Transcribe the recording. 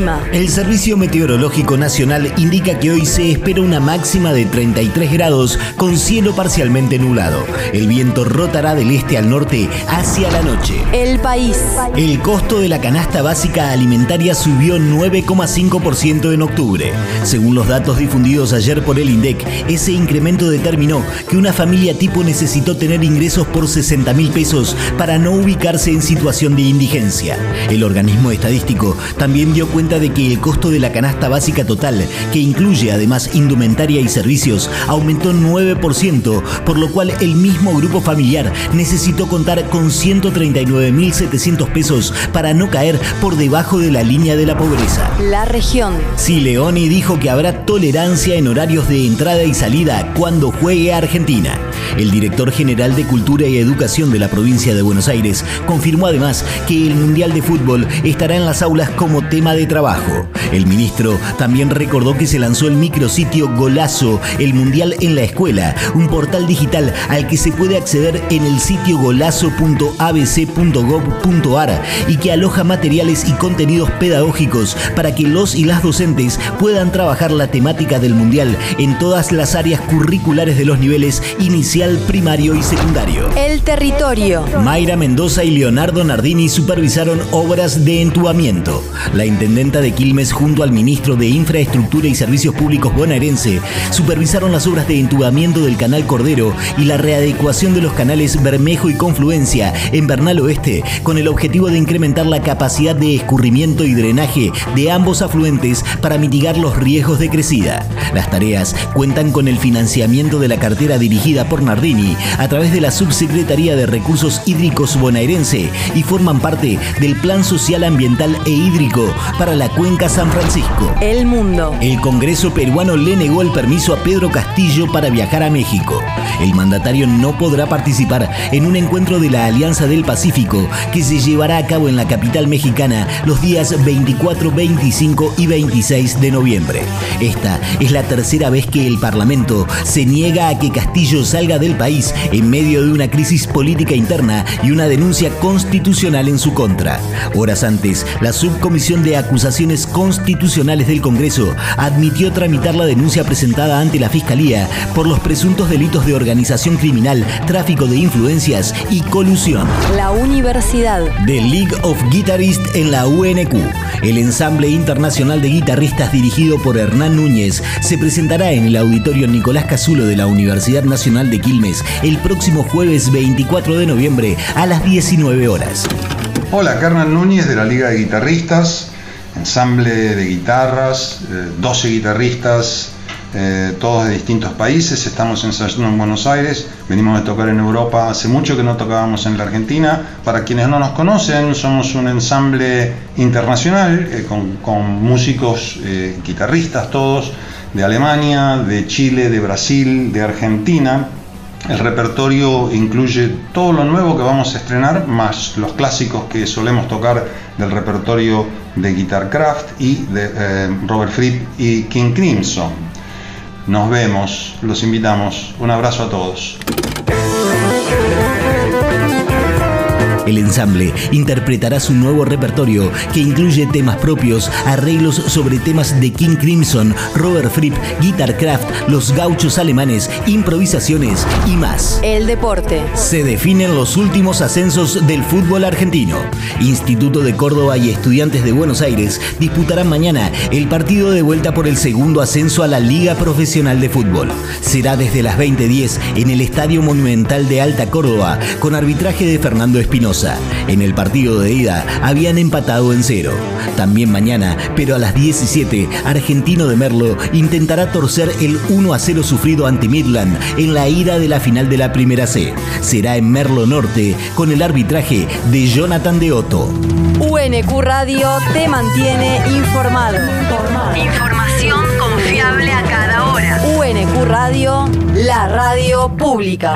El clima. El Servicio Meteorológico Nacional indica que hoy se espera una máxima de 33 grados con cielo parcialmente nublado. El viento rotará del este al norte hacia la noche. El país. El costo de la canasta básica alimentaria subió 9,5% en octubre. Según los datos difundidos ayer por el INDEC, ese incremento determinó que una familia tipo necesitó tener ingresos por 60 mil pesos para no ubicarse en situación de indigencia. El organismo estadístico también dio cuenta de que el costo de la canasta básica total, que incluye además indumentaria y servicios, aumentó 9%, por lo cual el mismo grupo familiar necesitó contar con 139.700 pesos para no caer por debajo de la línea de la pobreza. La región. Sileoni dijo que habrá tolerancia en horarios de entrada y salida cuando juegue a Argentina. El director general de Cultura y Educación de la provincia de Buenos Aires confirmó además que el Mundial de Fútbol estará en las aulas como tema de trabajo. El ministro también recordó que se lanzó el micrositio Golazo, el Mundial en la Escuela, un portal digital al que se puede acceder en el sitio golazo.abc.gov.ar y que aloja materiales y contenidos pedagógicos para que los y las docentes puedan trabajar la temática del Mundial en todas las áreas curriculares de los niveles inicial, primario y secundario. El territorio. Mayra Mendoza y Leonardo Nardini supervisaron obras de entubamiento. La intendenta de Quilmes junto al ministro de Infraestructura y Servicios Públicos bonaerense supervisaron las obras de entubamiento del canal Cordero y la readecuación de los canales Bermejo y Confluencia en Bernal Oeste con el objetivo de incrementar la capacidad de escurrimiento y drenaje de ambos afluentes para mitigar los riesgos de crecida. Las tareas cuentan con el financiamiento de la cartera dirigida por Nardini a través de la Subsecretaría de Recursos Hídricos bonaerense y forman parte del Plan Social Ambiental e Hídrico para la Cuenca San Francisco. El mundo. El Congreso peruano le negó el permiso a Pedro Castillo para viajar a México. El mandatario no podrá participar en un encuentro de la Alianza del Pacífico que se llevará a cabo en la capital mexicana los días 24, 25 y 26 de noviembre. Esta es la tercera vez que el Parlamento se niega a que Castillo salga del país en medio de una crisis política interna y una denuncia constitucional en su contra. Horas antes, la subcomisión de acusaciones constitucionales del Congreso admitió tramitar la denuncia presentada ante la Fiscalía por los presuntos delitos de organización criminal, tráfico de influencias y colusión. La universidad. The League of Guitarists en la UNQ. El ensamble internacional de guitarristas dirigido por Hernán Núñez se presentará en el auditorio Nicolás Casulo de la Universidad Nacional de Quilmes el próximo jueves 24 de noviembre a las 19 horas. Hola, Hernán Núñez de la Liga de Guitarristas, ensamble de guitarras, eh, 12 guitarristas, eh, todos de distintos países, estamos ensayando en Buenos Aires, venimos de tocar en Europa hace mucho que no tocábamos en la Argentina. Para quienes no nos conocen, somos un ensamble internacional eh, con, músicos, eh, guitarristas todos, de Alemania, de Chile, de Brasil, de Argentina. El repertorio incluye todo lo nuevo que vamos a estrenar, más los clásicos que solemos tocar del repertorio de Guitarcraft y de eh, Robert Fripp y King Crimson. Nos vemos, los invitamos. Un abrazo a todos. El ensamble interpretará su nuevo repertorio que incluye temas propios, arreglos sobre temas de King Crimson, Robert Fripp, Guitarcraft, Los Gauchos Alemanes, improvisaciones y más. El deporte. Se definen los últimos ascensos del fútbol argentino. Instituto de Córdoba y Estudiantes de Buenos Aires disputarán mañana el partido de vuelta por el segundo ascenso a la Liga Profesional de Fútbol. Será desde las 20:10 en el Estadio Monumental de Alta Córdoba con arbitraje de Fernando Espinosa. En el partido de ida habían empatado en cero. También mañana, pero a las 17, Argentino de Merlo intentará torcer el 1 a 0 sufrido ante Midland en la ida de la final de la Primera C. Será en Merlo Norte con el arbitraje de Jonathan de Otto. UNQ Radio te mantiene informado. Información confiable a cada hora. UNQ Radio, la radio pública.